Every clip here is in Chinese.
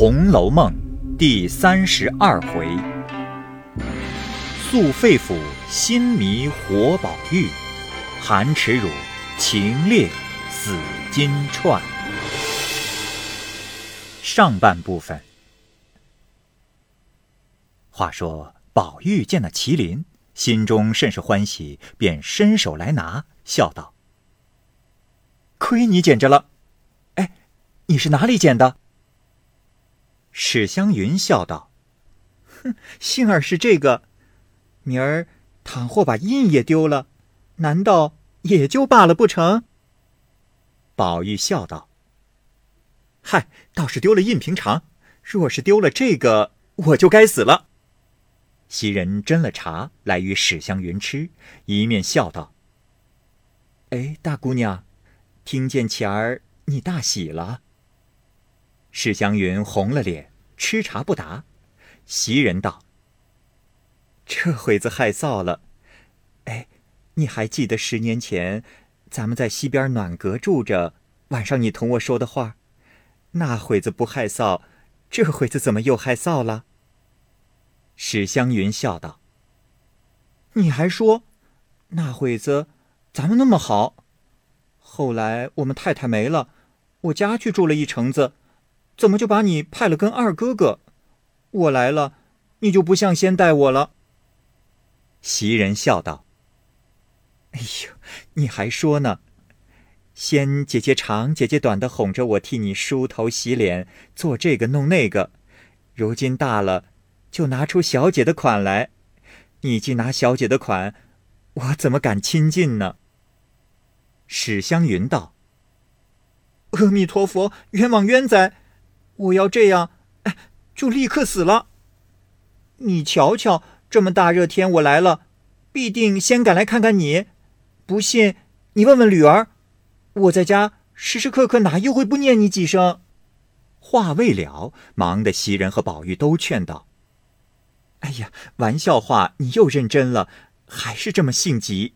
红楼梦》第三十二回：素肺腑心迷活宝玉，含耻辱情烈死金钏。上半部分。话说宝玉见了麒麟，心中甚是欢喜，便伸手来拿，笑道：“亏你捡着了！哎，你是哪里捡的？”史湘云笑道：“哼，幸儿是这个，明儿倘或把印也丢了，难道也就罢了不成？”宝玉笑道：“嗨，倒是丢了印平常，若是丢了这个，我就该死了。”袭人斟了茶来与史湘云吃，一面笑道：“哎，大姑娘，听见前儿你大喜了。”史湘云红了脸，吃茶不答。袭人道：“这会子害臊了。哎，你还记得十年前，咱们在西边暖阁住着，晚上你同我说的话？那会子不害臊，这会子怎么又害臊了？”史湘云笑道：“你还说，那会子咱们那么好，后来我们太太没了，我家去住了一城子。”怎么就把你派了跟二哥哥？我来了，你就不像先带我了。袭人笑道：“哎呦，你还说呢？先姐姐长姐姐短的哄着我替你梳头洗脸，做这个弄那个。如今大了，就拿出小姐的款来。你既拿小姐的款，我怎么敢亲近呢？”史湘云道：“阿弥陀佛，冤枉冤哉！”我要这样，就立刻死了。你瞧瞧，这么大热天我来了，必定先赶来看看你。不信，你问问吕儿，我在家时时刻刻哪又会不念你几声？话未了，忙的袭人和宝玉都劝道：“哎呀，玩笑话，你又认真了，还是这么性急。”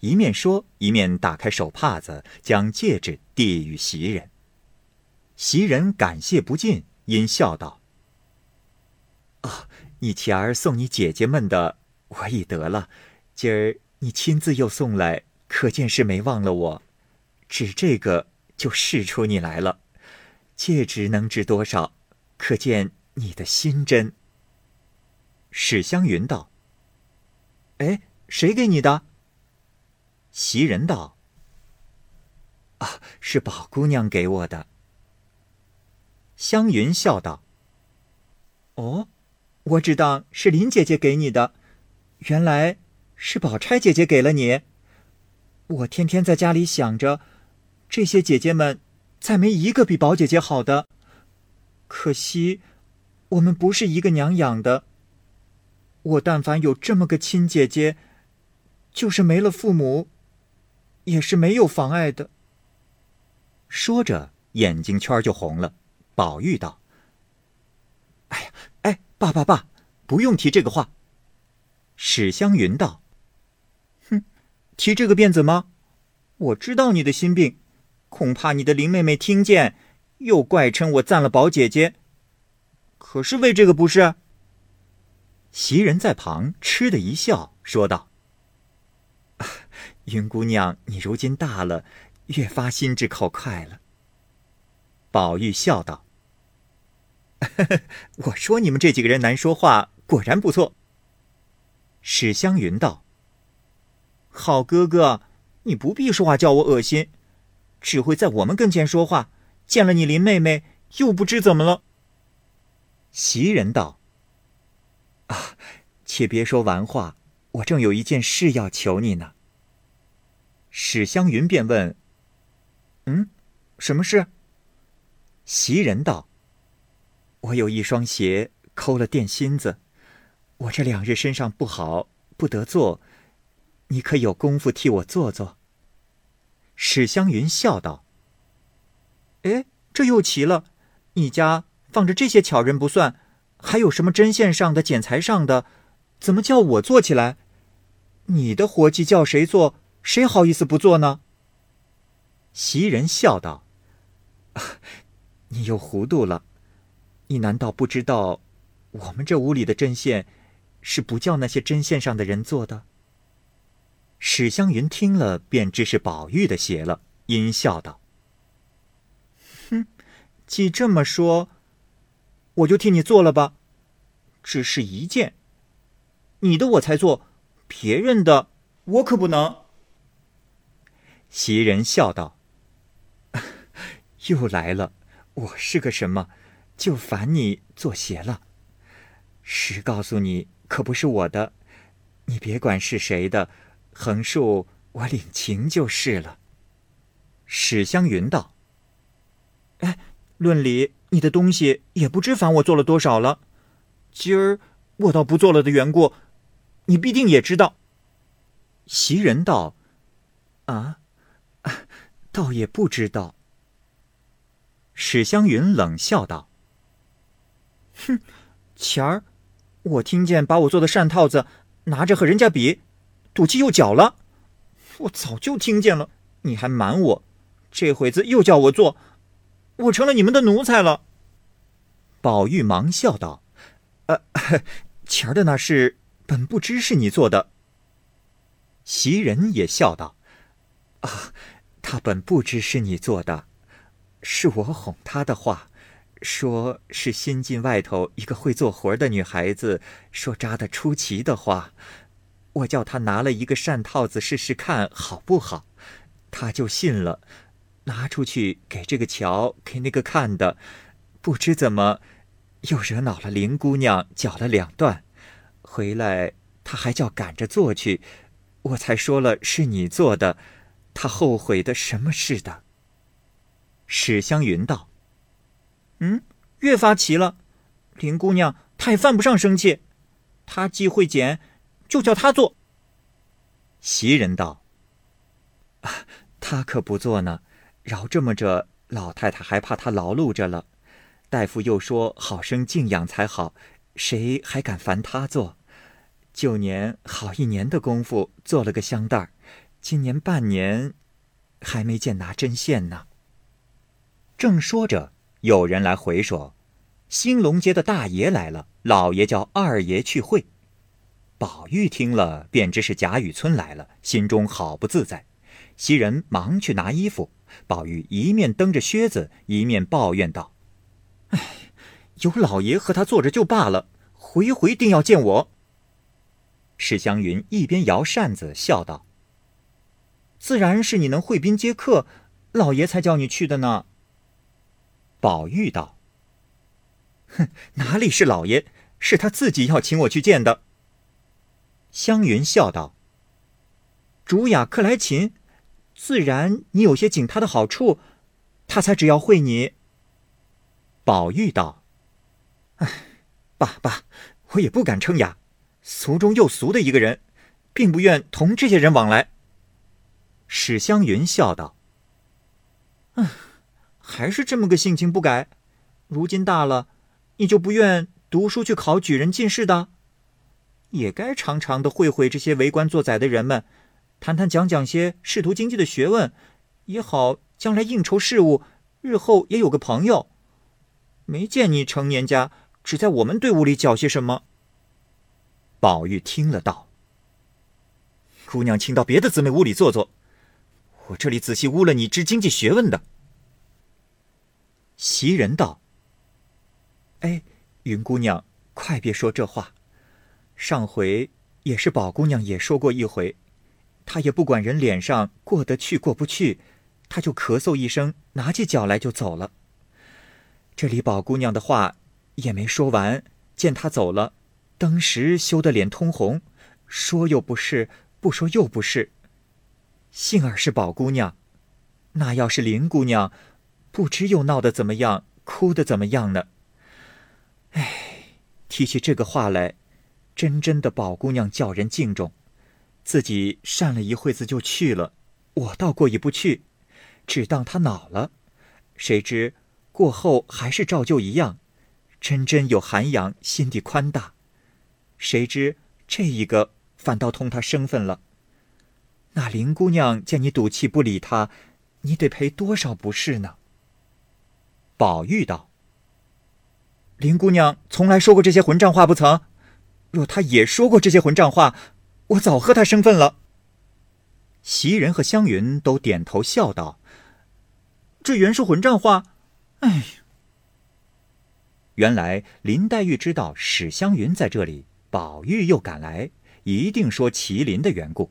一面说，一面打开手帕子，将戒指递与袭人。袭人感谢不尽，因笑道：“哦，你前儿送你姐姐们的，我已得了。今儿你亲自又送来，可见是没忘了我。指这个就试出你来了。戒指能值多少？可见你的心真。”史湘云道：“哎，谁给你的？”袭人道：“啊，是宝姑娘给我的。”湘云笑道：“哦，我知道是林姐姐给你的，原来是宝钗姐姐给了你。我天天在家里想着，这些姐姐们再没一个比宝姐姐好的。可惜我们不是一个娘养的。我但凡有这么个亲姐姐，就是没了父母，也是没有妨碍的。”说着，眼睛圈就红了。宝玉道：“哎呀，哎，爸爸爸，不用提这个话。”史湘云道：“哼，提这个便怎么？我知道你的心病，恐怕你的林妹妹听见，又怪称我赞了宝姐姐。可是为这个不是？”袭人在旁嗤的一笑，说道：“云姑娘，你如今大了，越发心直口快了。”宝玉笑道：“ 我说你们这几个人难说话，果然不错。”史湘云道：“好哥哥，你不必说话叫我恶心，只会在我们跟前说话，见了你林妹妹又不知怎么了。”袭人道：“啊，且别说玩话，我正有一件事要求你呢。”史湘云便问：“嗯，什么事？”袭人道：“我有一双鞋抠了垫心子，我这两日身上不好，不得做，你可有功夫替我做做？”史湘云笑道：“哎，这又奇了，你家放着这些巧人不算，还有什么针线上的、剪裁上的，怎么叫我做起来？你的活计叫谁做，谁好意思不做呢？”袭人笑道。你又糊涂了，你难道不知道，我们这屋里的针线是不叫那些针线上的人做的？”史湘云听了，便知是宝玉的邪了，阴笑道：“哼，既这么说，我就替你做了吧。只是一件，你的我才做，别人的我可不能。”袭人笑道：“ 又来了，我是个什么，就烦你做鞋了。实告诉你，可不是我的，你别管是谁的，横竖我领情就是了。”史湘云道：“哎，论理，你的东西也不知烦我做了多少了。今儿我倒不做了的缘故，你必定也知道。”袭人道：“啊。”倒也不知道。史湘云冷笑道：“哼，前儿我听见把我做的扇套子拿着和人家比，赌气又搅了。我早就听见了，你还瞒我，这会子又叫我做，我成了你们的奴才了。”宝玉忙笑道：“呃，前儿的那事本不知是你做的。”袭人也笑道：“啊。”他本不知是你做的，是我哄他的话，说是新进外头一个会做活的女孩子，说扎的出奇的话，我叫他拿了一个扇套子试试看好不好，他就信了，拿出去给这个瞧，给那个看的，不知怎么又惹恼了林姑娘，搅了两段，回来她还叫赶着做去，我才说了是你做的。她后悔的什么似的？史湘云道：“嗯，越发奇了。林姑娘她也犯不上生气，她既会剪，就叫她做。”袭人道：“啊，她可不做呢，饶这么着，老太太还怕她劳碌着了。大夫又说好生静养才好，谁还敢烦她做？旧年好一年的功夫，做了个香袋儿。”今年半年，还没见拿针线呢。正说着，有人来回说，兴隆街的大爷来了，老爷叫二爷去会。宝玉听了，便知是贾雨村来了，心中好不自在。袭人忙去拿衣服，宝玉一面蹬着靴子，一面抱怨道：“哎，有老爷和他坐着就罢了，回回定要见我。”史湘云一边摇扇子，笑道。自然是你能会宾接客，老爷才叫你去的呢。宝玉道：“哼，哪里是老爷，是他自己要请我去见的。”湘云笑道：“主雅客来请，自然你有些请他的好处，他才只要会你。”宝玉道：“ 哎，爸爸，我也不敢称雅，俗中又俗的一个人，并不愿同这些人往来。”史湘云笑道：“ 嗯，还是这么个性情不改。如今大了，你就不愿读书去考举人进士的？也该常常的会会这些为官做宰的人们，谈谈讲讲些仕途经济的学问，也好将来应酬事务，日后也有个朋友。没见你成年家，只在我们队伍里搅些什么。”宝玉听了道：“姑娘，请到别的姊妹屋里坐坐。”我这里仔细污了你知经济学问的。袭人道：“哎，云姑娘，快别说这话。上回也是宝姑娘也说过一回，她也不管人脸上过得去过不去，她就咳嗽一声，拿起脚来就走了。这里宝姑娘的话也没说完，见她走了，当时羞得脸通红，说又不是，不说又不是。”幸而是宝姑娘，那要是林姑娘，不知又闹得怎么样，哭得怎么样呢？哎，提起这个话来，真真的宝姑娘叫人敬重，自己善了一会子就去了，我倒过意不去，只当她恼了，谁知过后还是照旧一样，真真有涵养，心地宽大，谁知这一个反倒通她生分了。那林姑娘见你赌气不理她，你得赔多少不是呢？宝玉道：“林姑娘从来说过这些混账话不曾？若她也说过这些混账话，我早和她生分了。袭人和湘云都点头笑道：“这原是混账话。”哎，原来林黛玉知道史湘云在这里，宝玉又赶来，一定说麒麟的缘故，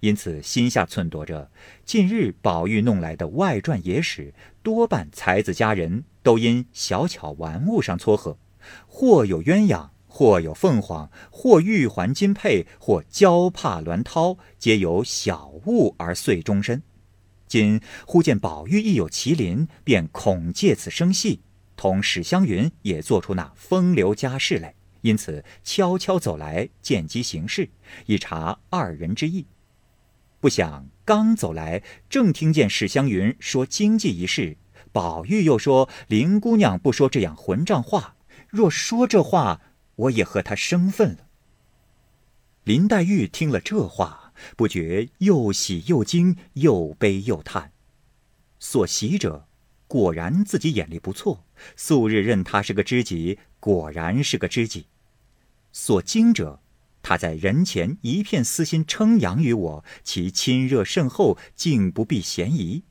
因此心下忖度着：近日宝玉弄来的外传野史，多半才子佳人都因小巧玩物上撮合，或有鸳鸯。或有凤凰，或玉环金佩，或娇帕鸾绦，皆有小物而遂终身。今忽见宝玉亦有麒麟，便恐借此生戏，同史湘云也做出那风流佳事来，因此悄悄走来见机行事，以察二人之意。不想刚走来，正听见史湘云说经济一事，宝玉又说林姑娘不说这样混账话，若说这话。我也和她生分了。林黛玉听了这话，不觉又喜又惊，又悲又叹。所喜者，果然自己眼力不错，素日认他是个知己，果然是个知己。所惊者，他在人前一片私心称扬于我，其亲热甚厚，竟不避嫌疑。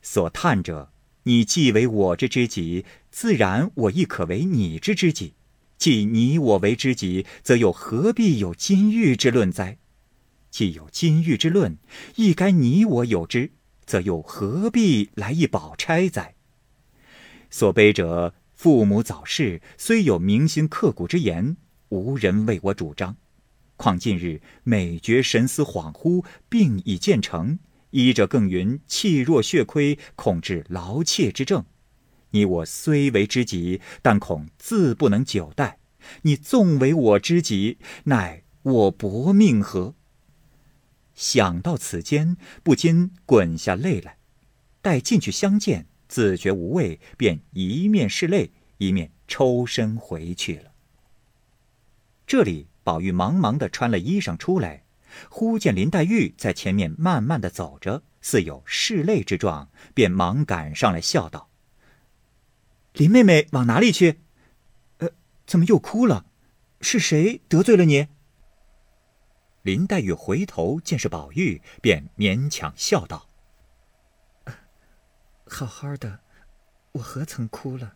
所叹者，你既为我之知己，自然我亦可为你之知己。既你我为知己，则又何必有金玉之论哉？既有金玉之论，亦该你我有之，则又何必来一宝钗哉？所悲者，父母早逝，虽有铭心刻骨之言，无人为我主张。况近日每觉神思恍惚，病已渐成，医者更云气弱血亏，恐致劳怯之症。你我虽为知己，但恐自不能久待。你纵为我知己，乃我薄命何？想到此间，不禁滚下泪来。待进去相见，自觉无味，便一面拭泪，一面抽身回去了。这里，宝玉忙忙的穿了衣裳出来，忽见林黛玉在前面慢慢的走着，似有拭泪之状，便忙赶上来笑道。林妹妹往哪里去？呃，怎么又哭了？是谁得罪了你？林黛玉回头见是宝玉，便勉强笑道：“好好的，我何曾哭了？”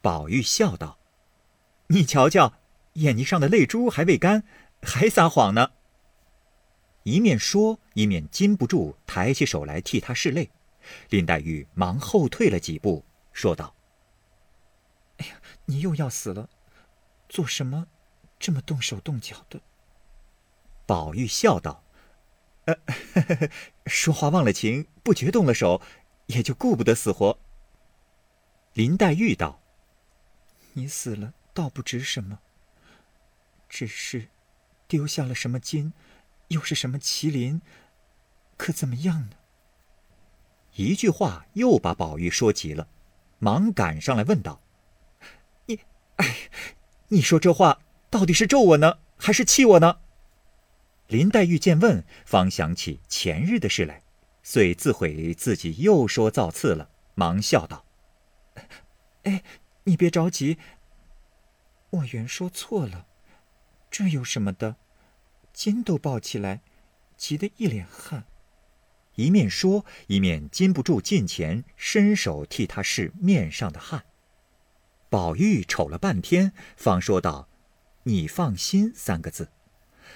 宝玉笑道：“你瞧瞧，眼睛上的泪珠还未干，还撒谎呢。”一面说，一面禁不住抬起手来替他拭泪。林黛玉忙后退了几步。说道：“哎呀，你又要死了，做什么这么动手动脚的？”宝玉笑道：“呃，呵呵说话忘了情，不觉动了手，也就顾不得死活。”林黛玉道：“你死了倒不值什么，只是丢下了什么金，又是什么麒麟，可怎么样呢？”一句话又把宝玉说急了。忙赶上来问道：“你，哎，你说这话到底是咒我呢，还是气我呢？”林黛玉见问，方想起前日的事来，遂自悔自己又说造次了，忙笑道：“哎，你别着急，我原说错了，这有什么的？筋都抱起来，急得一脸汗。”一面说，一面禁不住近前伸手替他拭面上的汗。宝玉瞅了半天，方说道：“你放心。”三个字。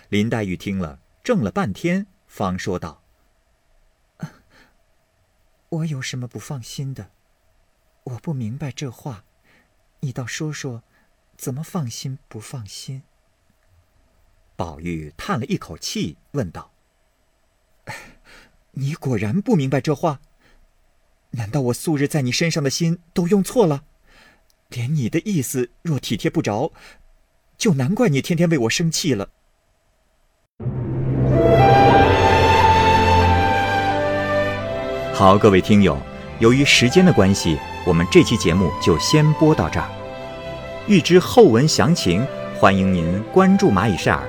林黛玉听了，怔了半天，方说道：“我有什么不放心的？我不明白这话，你倒说说，怎么放心不放心？”宝玉叹了一口气，问道。你果然不明白这话？难道我素日在你身上的心都用错了？连你的意思若体贴不着，就难怪你天天为我生气了。好，各位听友，由于时间的关系，我们这期节目就先播到这儿。欲知后文详情，欢迎您关注蚂蚁晒尔，